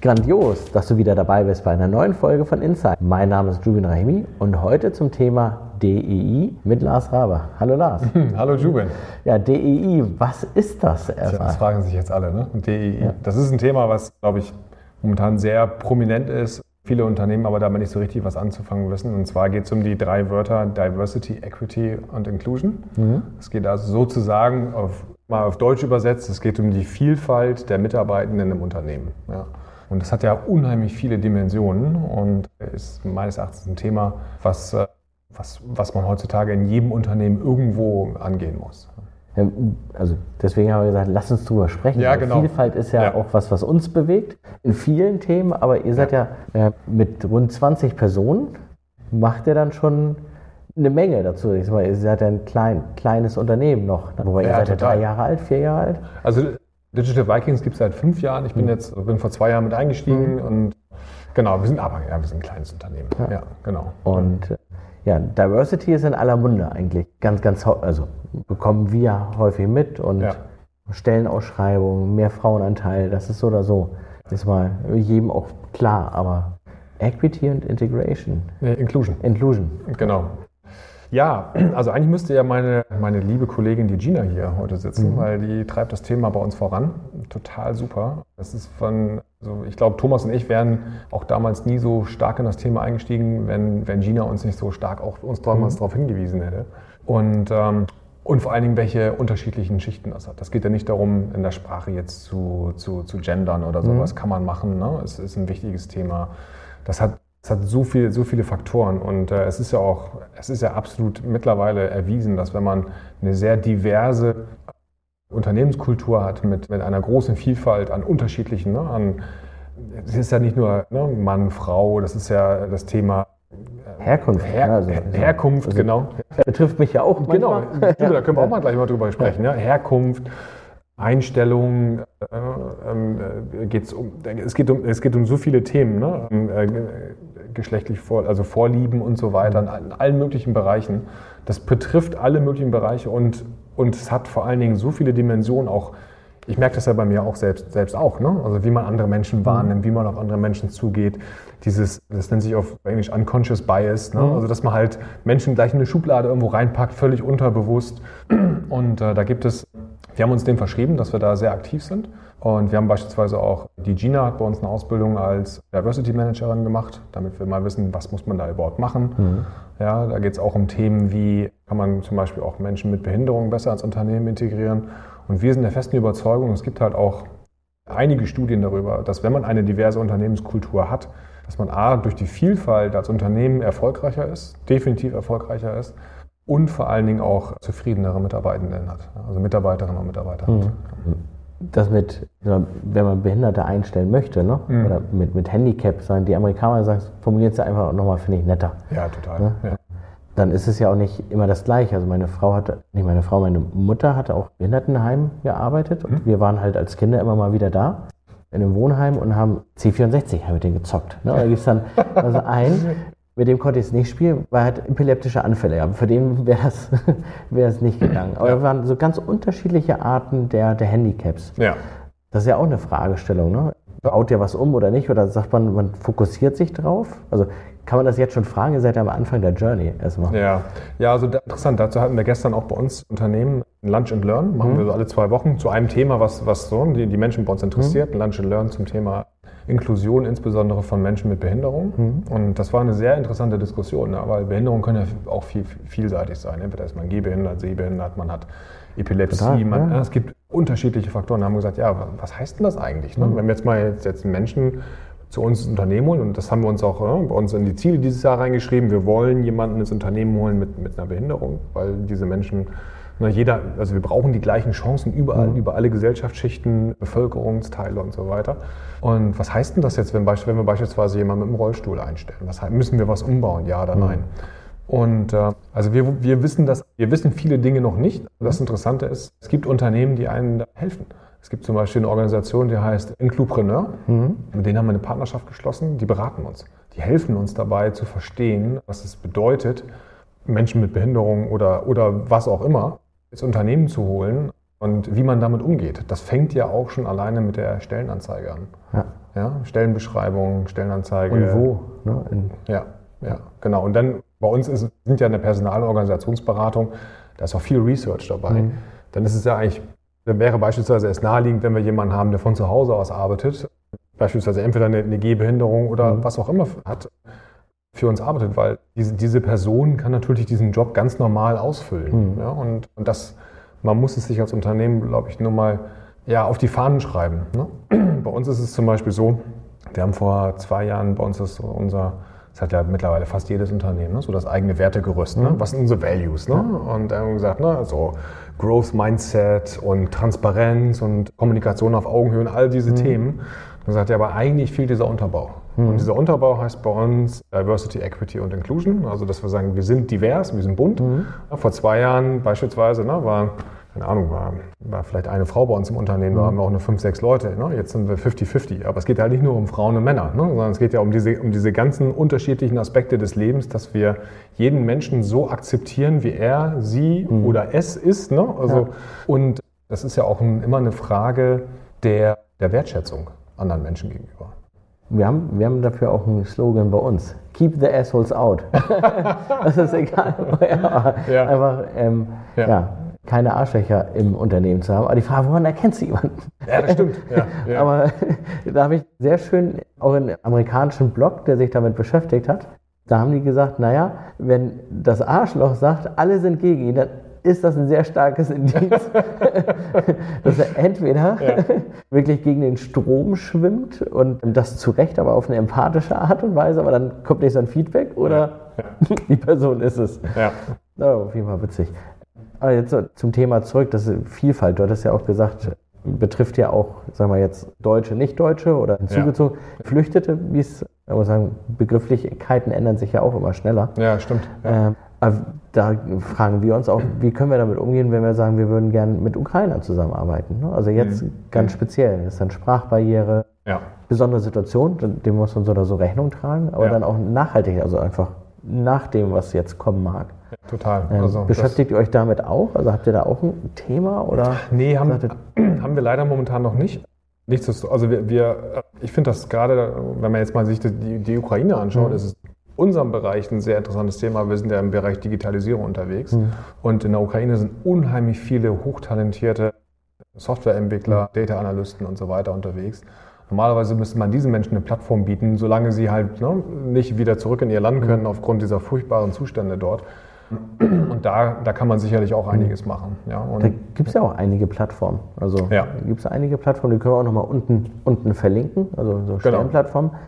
Grandios, dass du wieder dabei bist bei einer neuen Folge von Inside. Mein Name ist Jubin Rahimi und heute zum Thema DEI mit Lars Raber. Hallo Lars. Hallo Jubin. Ja, DEI, was ist das erstmal? Das fragen sich jetzt alle, ne? DEI. Ja. Das ist ein Thema, was, glaube ich, momentan sehr prominent ist. Viele Unternehmen aber damit nicht so richtig was anzufangen wissen. Und zwar geht es um die drei Wörter Diversity, Equity und Inclusion. Mhm. Es geht also sozusagen auf, mal auf Deutsch übersetzt, es geht um die Vielfalt der Mitarbeitenden im Unternehmen. Ja. Und das hat ja unheimlich viele Dimensionen und ist meines Erachtens ein Thema, was, äh, was, was man heutzutage in jedem Unternehmen irgendwo angehen muss. Also deswegen haben wir gesagt, lass uns drüber sprechen. Ja, genau. Vielfalt ist ja, ja, auch was, was uns bewegt in vielen Themen, aber ihr seid ja, ja mit rund 20 Personen, macht ihr dann schon eine Menge dazu. Ich sag ihr seid ja ein klein, kleines Unternehmen noch. Wobei ihr seid ja drei Jahre alt, vier Jahre alt. Also Digital Vikings gibt es seit fünf Jahren. Ich bin mhm. jetzt bin vor zwei Jahren mit eingestiegen mhm. und genau, wir sind aber ja, wir sind ein kleines Unternehmen. Ja, ja genau. Und ja, Diversity ist in aller Munde eigentlich. Ganz, ganz, also bekommen wir häufig mit und ja. Stellenausschreibungen, mehr Frauenanteil, das ist so oder so. Das ist mal jedem auch klar, aber Equity und Integration. Inclusion. Inclusion. Genau. Ja, also eigentlich müsste ja meine, meine liebe Kollegin, die Gina, hier heute sitzen, mhm. weil die treibt das Thema bei uns voran. Total super. Das ist von, also ich glaube, Thomas und ich wären auch damals nie so stark in das Thema eingestiegen, wenn, wenn Gina uns nicht so stark auch uns damals mhm. darauf hingewiesen hätte. Und, ähm, und vor allen Dingen, welche unterschiedlichen Schichten das hat. Das geht ja nicht darum, in der Sprache jetzt zu, zu, zu gendern oder sowas. Mhm. Kann man machen. Ne? Es ist ein wichtiges Thema. Das hat es hat so, viel, so viele Faktoren und äh, es ist ja auch, es ist ja absolut mittlerweile erwiesen, dass wenn man eine sehr diverse Unternehmenskultur hat mit, mit einer großen Vielfalt an unterschiedlichen, ne, an, es ist ja nicht nur ne, Mann, Frau, das ist ja das Thema äh, Herkunft. Her also, Herkunft, also, genau. Betrifft mich ja auch. Manchmal. Genau, da können wir auch mal gleich mal drüber sprechen. Ja. Herkunft, Einstellung, äh, äh, geht's um, es, geht um, es geht um so viele Themen, ne? Geschlechtlich vor, also Vorlieben und so weiter, in, allen möglichen Bereichen. Das betrifft alle möglichen Bereiche und, und es hat vor allen Dingen so viele Dimensionen auch. Ich merke das ja bei mir auch selbst, selbst auch, ne? also wie man andere Menschen wahrnimmt, wie man auf andere Menschen zugeht. Dieses, das nennt sich auf Englisch Unconscious Bias, ne? Mhm. also dass man halt Menschen gleich in eine Schublade irgendwo reinpackt, völlig unterbewusst. Und äh, da gibt es wir haben uns dem verschrieben, dass wir da sehr aktiv sind. Und wir haben beispielsweise auch, die Gina hat bei uns eine Ausbildung als Diversity Managerin gemacht, damit wir mal wissen, was muss man da überhaupt machen. Mhm. Ja, da geht es auch um Themen wie, kann man zum Beispiel auch Menschen mit Behinderungen besser ins Unternehmen integrieren. Und wir sind der festen Überzeugung, es gibt halt auch einige Studien darüber, dass wenn man eine diverse Unternehmenskultur hat, dass man A, durch die Vielfalt als Unternehmen erfolgreicher ist, definitiv erfolgreicher ist und vor allen Dingen auch zufriedenere Mitarbeitenden hat, also Mitarbeiterinnen und Mitarbeiter mhm. Das mit, wenn man Behinderte einstellen möchte, ne? Mhm. oder mit, mit Handicap sein, die Amerikaner sagen, formulieren es einfach nochmal, finde ich, netter. Ja, total. Ne? Ja. Dann ist es ja auch nicht immer das Gleiche. Also meine Frau hatte, nicht meine Frau, meine Mutter hatte auch im Behindertenheim gearbeitet und mhm. wir waren halt als Kinder immer mal wieder da in einem Wohnheim und haben C64 haben mit denen gezockt. Ne? Da gibt es dann also einen, mit dem konnte ich es nicht spielen, weil er hat epileptische Anfälle. Ja. Für den wäre es wär nicht gegangen. Aber ja. waren so ganz unterschiedliche Arten der, der Handicaps. Ja. Das ist ja auch eine Fragestellung. Ne? Baut ihr was um oder nicht? Oder sagt man, man fokussiert sich drauf? Also kann man das jetzt schon fragen? Ihr seid ja am Anfang der Journey erstmal. Ja, ja also interessant. Dazu hatten wir gestern auch bei uns Unternehmen ein Lunch and Learn. Machen mhm. wir so alle zwei Wochen zu einem Thema, was, was so die, die Menschen bei uns interessiert. Mhm. Ein Lunch and Learn zum Thema Inklusion insbesondere von Menschen mit Behinderung. Mhm. Und das war eine sehr interessante Diskussion, ne? weil Behinderungen können ja auch viel, vielseitig sein. Entweder ist man gehbehindert, sehbehindert, man hat Epilepsie, Total, man, ja. es gibt unterschiedliche Faktoren. Haben gesagt, ja, was heißt denn das eigentlich? Ne? Mhm. Wenn wir jetzt mal jetzt, Menschen zu uns ins Unternehmen holen, und das haben wir uns auch ne, bei uns in die Ziele dieses Jahr reingeschrieben, wir wollen jemanden ins Unternehmen holen mit, mit einer Behinderung, weil diese Menschen na, jeder, also wir brauchen die gleichen Chancen überall, mhm. über alle Gesellschaftsschichten, Bevölkerungsteile und so weiter. Und was heißt denn das jetzt, wenn, wenn wir beispielsweise jemanden mit einem Rollstuhl einstellen? Was, müssen wir was umbauen, ja oder mhm. nein? Und äh, also wir, wir wissen das, wir wissen viele Dinge noch nicht. Das Interessante ist, es gibt Unternehmen, die einen helfen. Es gibt zum Beispiel eine Organisation, die heißt Inclupreneur. Mhm. Mit denen haben wir eine Partnerschaft geschlossen. Die beraten uns. Die helfen uns dabei zu verstehen, was es bedeutet, Menschen mit Behinderung oder, oder was auch immer ins Unternehmen zu holen und wie man damit umgeht. Das fängt ja auch schon alleine mit der Stellenanzeige an. Ja. ja Stellenbeschreibung, Stellenanzeige. Und wo? Ne? ja, ja, genau. Und dann bei uns ist, sind ja eine Personalorganisationsberatung, da ist auch viel Research dabei. Mhm. Dann ist es ja eigentlich, dann wäre beispielsweise es naheliegend, wenn wir jemanden haben, der von zu Hause aus arbeitet, beispielsweise entweder eine, eine Gehbehinderung oder mhm. was auch immer hat, für uns arbeitet, weil diese, diese Person kann natürlich diesen Job ganz normal ausfüllen. Mhm. Ja, und, und das man muss es sich als Unternehmen, glaube ich, nur mal ja, auf die Fahnen schreiben. Ne? Bei uns ist es zum Beispiel so, wir haben vor zwei Jahren, bei uns ist unser, das hat ja mittlerweile fast jedes Unternehmen, ne? so das eigene Wertegerüst. Ne? Mhm. Was sind unsere Values? Ne? Und dann haben wir gesagt, ne, so Growth Mindset und Transparenz und Kommunikation auf Augenhöhe und all diese mhm. Themen. Dann sagt er, aber eigentlich fehlt dieser Unterbau. Mhm. Und dieser Unterbau heißt bei uns Diversity, Equity und Inclusion. Also, dass wir sagen, wir sind divers, wir sind bunt. Mhm. Vor zwei Jahren beispielsweise ne, war, keine Ahnung, war, war, vielleicht eine Frau bei uns im Unternehmen, da mhm. haben wir auch nur fünf, sechs Leute. Ne? Jetzt sind wir 50-50. Aber es geht halt nicht nur um Frauen und Männer, ne? sondern es geht ja um diese, um diese ganzen unterschiedlichen Aspekte des Lebens, dass wir jeden Menschen so akzeptieren, wie er, sie mhm. oder es ist. Ne? Also, ja. Und das ist ja auch ein, immer eine Frage der, der Wertschätzung anderen Menschen gegenüber. Wir haben, wir haben dafür auch einen Slogan bei uns. Keep the assholes out. das ist egal. ja, ja. Einfach, ähm, ja. ja. Keine Arschlöcher im Unternehmen zu haben. Aber die Frage, woran erkennst du jemanden? Ja, das stimmt. Aber da habe ich sehr schön auch einen amerikanischen Blog, der sich damit beschäftigt hat. Da haben die gesagt, naja, wenn das Arschloch sagt, alle sind gegen ihn, dann ist das ein sehr starkes Indiz, dass er entweder ja. wirklich gegen den Strom schwimmt und das zu Recht, aber auf eine empathische Art und Weise, aber dann kommt nicht so ein Feedback oder ja. die Person ist es. Ja. Oh, auf jeden Fall witzig. Aber jetzt zum Thema zurück, das ist Vielfalt. Du hattest ja auch gesagt, betrifft ja auch, sagen wir jetzt, Deutsche, Nicht-Deutsche oder hinzugezogen. Ja. Flüchtete, wie es, aber sagen, Begrifflichkeiten ändern sich ja auch immer schneller. Ja, stimmt. Ja. Ähm, da fragen wir uns auch, wie können wir damit umgehen, wenn wir sagen, wir würden gerne mit Ukrainern zusammenarbeiten. Ne? Also jetzt mhm. ganz speziell, das ist dann Sprachbarriere, ja. besondere Situation, dem muss man so oder so Rechnung tragen, aber dann auch nachhaltig, also einfach nach dem, was jetzt kommen mag. Ja, total. Ähm, also beschäftigt ihr euch damit auch? Also habt ihr da auch ein Thema? Oder nee, haben, haben wir leider momentan noch nicht. Nichtsdestotrotz, also wir, wir ich finde das gerade, wenn man jetzt mal sich die, die Ukraine anschaut, mhm. ist es unserem Bereich ein sehr interessantes Thema. Wir sind ja im Bereich Digitalisierung unterwegs. Mhm. Und in der Ukraine sind unheimlich viele hochtalentierte Softwareentwickler, mhm. Data Analysten und so weiter unterwegs. Normalerweise müsste man diesen Menschen eine Plattform bieten, solange sie halt ne, nicht wieder zurück in ihr Land können mhm. aufgrund dieser furchtbaren Zustände dort. Und da, da kann man sicherlich auch einiges machen. Ja, da gibt es ja auch einige Plattformen. Also ja. gibt es einige Plattformen, die können wir auch nochmal unten, unten verlinken, also so genau. Stellenplattformen. Genau.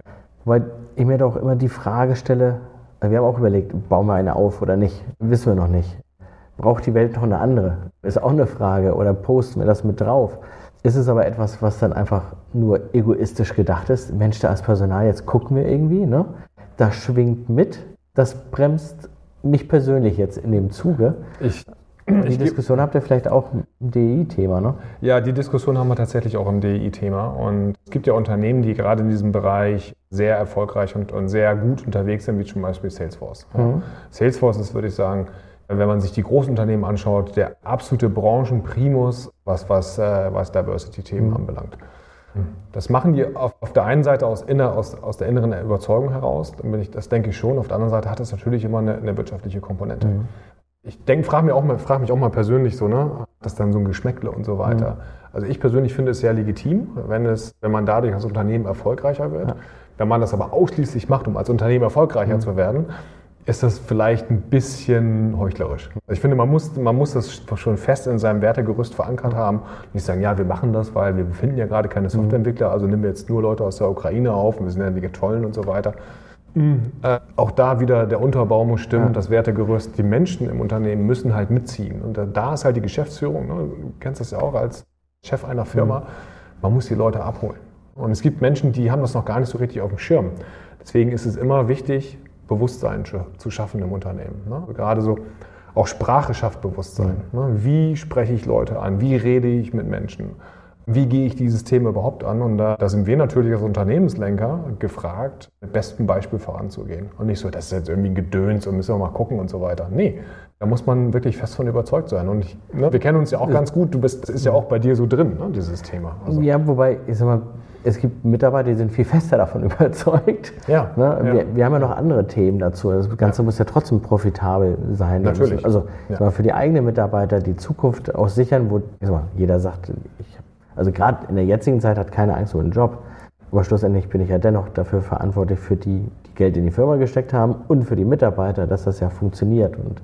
Weil ich mir doch immer die Frage stelle, wir haben auch überlegt, bauen wir eine auf oder nicht, wissen wir noch nicht. Braucht die Welt noch eine andere? Ist auch eine Frage. Oder posten wir das mit drauf? Ist es aber etwas, was dann einfach nur egoistisch gedacht ist? Mensch, da als Personal, jetzt gucken wir irgendwie, ne? Das schwingt mit, das bremst mich persönlich jetzt in dem Zuge. Ich die Diskussion habt ihr vielleicht auch im DEI-Thema, ne? Ja, die Diskussion haben wir tatsächlich auch im DEI-Thema. Und es gibt ja Unternehmen, die gerade in diesem Bereich sehr erfolgreich und, und sehr gut unterwegs sind, wie zum Beispiel Salesforce. Mhm. Salesforce ist, würde ich sagen, wenn man sich die großen Unternehmen anschaut, der absolute Branchenprimus, was, was, äh, was Diversity-Themen mhm. anbelangt. Das machen die auf, auf der einen Seite aus, inner, aus, aus der inneren Überzeugung heraus, das denke ich schon. Auf der anderen Seite hat es natürlich immer eine, eine wirtschaftliche Komponente. Mhm ich denke, frage mich, auch mal, frag mich auch mal persönlich so, ne? Das dann so ein Geschmäckle und so weiter. Mhm. Also ich persönlich finde es sehr legitim, wenn, es, wenn man dadurch als Unternehmen erfolgreicher wird. Ja. Wenn man das aber ausschließlich macht, um als Unternehmen erfolgreicher mhm. zu werden, ist das vielleicht ein bisschen heuchlerisch. Also ich finde, man muss, man muss das schon fest in seinem Wertegerüst verankert haben. Nicht sagen, ja, wir machen das, weil wir finden ja gerade keine mhm. Softwareentwickler, also nehmen wir jetzt nur Leute aus der Ukraine auf und wir sind ja die Tollen und so weiter. Mhm. Äh, auch da wieder der Unterbau muss stimmen, ja. das Wertegerüst. Die Menschen im Unternehmen müssen halt mitziehen. Und da ist halt die Geschäftsführung, ne? du kennst das ja auch als Chef einer Firma, mhm. man muss die Leute abholen. Und es gibt Menschen, die haben das noch gar nicht so richtig auf dem Schirm. Deswegen ist es immer wichtig, Bewusstsein zu schaffen im Unternehmen. Ne? Gerade so, auch Sprache schafft Bewusstsein. Mhm. Ne? Wie spreche ich Leute an? Wie rede ich mit Menschen? wie gehe ich dieses Thema überhaupt an? Und da, da sind wir natürlich als Unternehmenslenker gefragt, mit bestem Beispiel voranzugehen. Und nicht so, das ist jetzt irgendwie ein Gedöns und müssen wir mal gucken und so weiter. Nee, da muss man wirklich fest von überzeugt sein. Und ich, ne, wir kennen uns ja auch ganz gut. Du bist, das ist ja auch bei dir so drin, ne, dieses Thema. Also. Ja, wobei, ich sag mal, es gibt Mitarbeiter, die sind viel fester davon überzeugt. Ja, ne? wir, ja. wir, haben ja noch andere Themen dazu. Das Ganze ja. muss ja trotzdem profitabel sein. Natürlich. Also ja. für die eigenen Mitarbeiter die Zukunft auch sichern, wo mal, jeder sagt, ich, also gerade in der jetzigen Zeit hat keiner Angst um einen Job. Aber schlussendlich bin ich ja dennoch dafür verantwortlich für die, die Geld in die Firma gesteckt haben und für die Mitarbeiter, dass das ja funktioniert. Und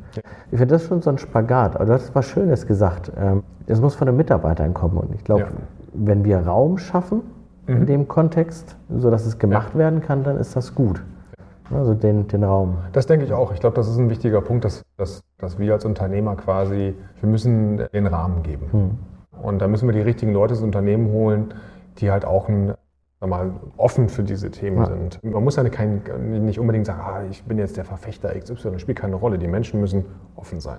ich finde das schon so ein Spagat. Aber du hast was Schönes gesagt. Ähm, es muss von den Mitarbeitern kommen. Und ich glaube, wenn wir Raum schaffen, mhm. in dem Kontext, sodass es gemacht ja. werden kann, dann ist das gut. Also den, den Raum. Das denke ich auch. Ich glaube, das ist ein wichtiger Punkt, dass, dass, dass wir als Unternehmer quasi, wir müssen den Rahmen geben. Mhm. Und da müssen wir die richtigen Leute ins Unternehmen holen, die halt auch ein, mal, offen für diese Themen ja. sind. Man muss ja kein, nicht unbedingt sagen, ah, ich bin jetzt der Verfechter XY, das spielt keine Rolle. Die Menschen müssen offen sein.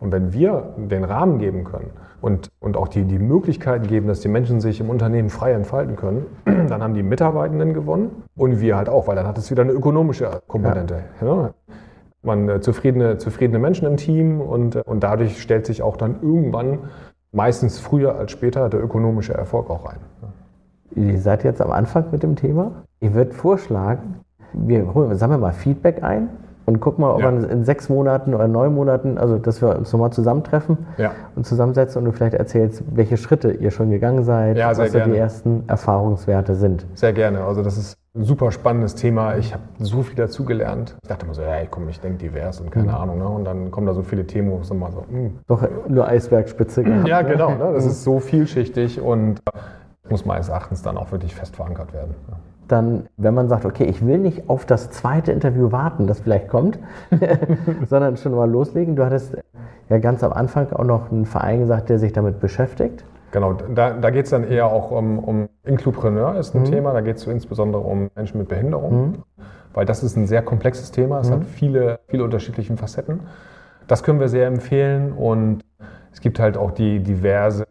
Und wenn wir den Rahmen geben können und, und auch die, die Möglichkeiten geben, dass die Menschen sich im Unternehmen frei entfalten können, dann haben die Mitarbeitenden gewonnen und wir halt auch, weil dann hat es wieder eine ökonomische Komponente. Ja. Ja. Man äh, zufriedene, zufriedene Menschen im Team und, und dadurch stellt sich auch dann irgendwann, meistens früher als später, der ökonomische Erfolg auch ein. Ihr seid jetzt am Anfang mit dem Thema. Ich würde vorschlagen, wir holen, sammeln mal Feedback ein und guck mal, ob ja. man in sechs Monaten oder neun Monaten, also dass wir uns nochmal zusammentreffen ja. und zusammensetzen und du vielleicht erzählst, welche Schritte ihr schon gegangen seid, ja, was so die ersten Erfahrungswerte sind. Sehr gerne. Also das ist ein super spannendes Thema. Ich habe so viel dazugelernt. Ich dachte immer so, ja, komm, ich denke divers und keine mhm. Ahnung. Ne? Und dann kommen da so viele Themen, wo es immer so, mh. Hm. Doch nur Eisbergspitze gehabt. Ja, ne? genau. Ne? Das mhm. ist so vielschichtig und muss meines Erachtens dann auch wirklich fest verankert werden. Dann, wenn man sagt, okay, ich will nicht auf das zweite Interview warten, das vielleicht kommt, sondern schon mal loslegen. Du hattest ja ganz am Anfang auch noch einen Verein gesagt, der sich damit beschäftigt. Genau, da, da geht es dann eher auch um, um Inklupreneur ist ein mhm. Thema, da geht es insbesondere um Menschen mit Behinderung, mhm. weil das ist ein sehr komplexes Thema, es mhm. hat viele, viele unterschiedliche Facetten. Das können wir sehr empfehlen und es gibt halt auch die diverse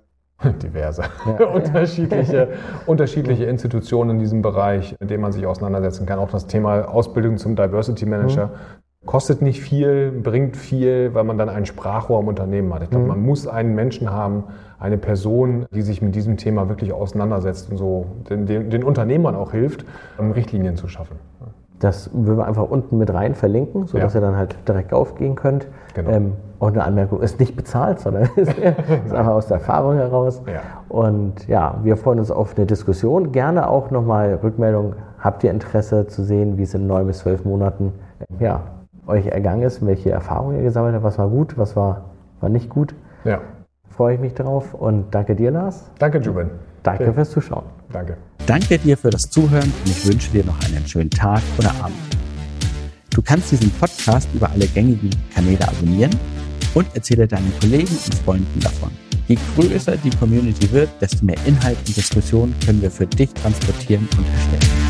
diverse, ja. unterschiedliche, unterschiedliche Institutionen in diesem Bereich, mit denen man sich auseinandersetzen kann. Auch das Thema Ausbildung zum Diversity Manager mhm. kostet nicht viel, bringt viel, weil man dann ein Sprachrohr im Unternehmen hat. Ich glaube, mhm. man muss einen Menschen haben, eine Person, die sich mit diesem Thema wirklich auseinandersetzt und so den, den, den Unternehmern auch hilft, Richtlinien zu schaffen. Das würden wir einfach unten mit rein verlinken, sodass ja. ihr dann halt direkt aufgehen könnt. Genau. Ähm, auch eine Anmerkung, ist nicht bezahlt, sondern ist, ist einfach aus der Erfahrung heraus. Ja. Und ja, wir freuen uns auf eine Diskussion. Gerne auch nochmal Rückmeldung. Habt ihr Interesse zu sehen, wie es in neun bis zwölf Monaten ja, euch ergangen ist, welche Erfahrungen ihr gesammelt habt, was war gut, was war, war nicht gut? Ja. Freue ich mich drauf und danke dir, Lars. Danke, Juben. Danke okay. fürs Zuschauen. Danke. Danke dir für das Zuhören und ich wünsche dir noch einen schönen Tag oder Abend. Du kannst diesen Podcast über alle gängigen Kanäle abonnieren und erzähle deinen Kollegen und Freunden davon. Je größer die Community wird, desto mehr Inhalt und Diskussion können wir für dich transportieren und erstellen.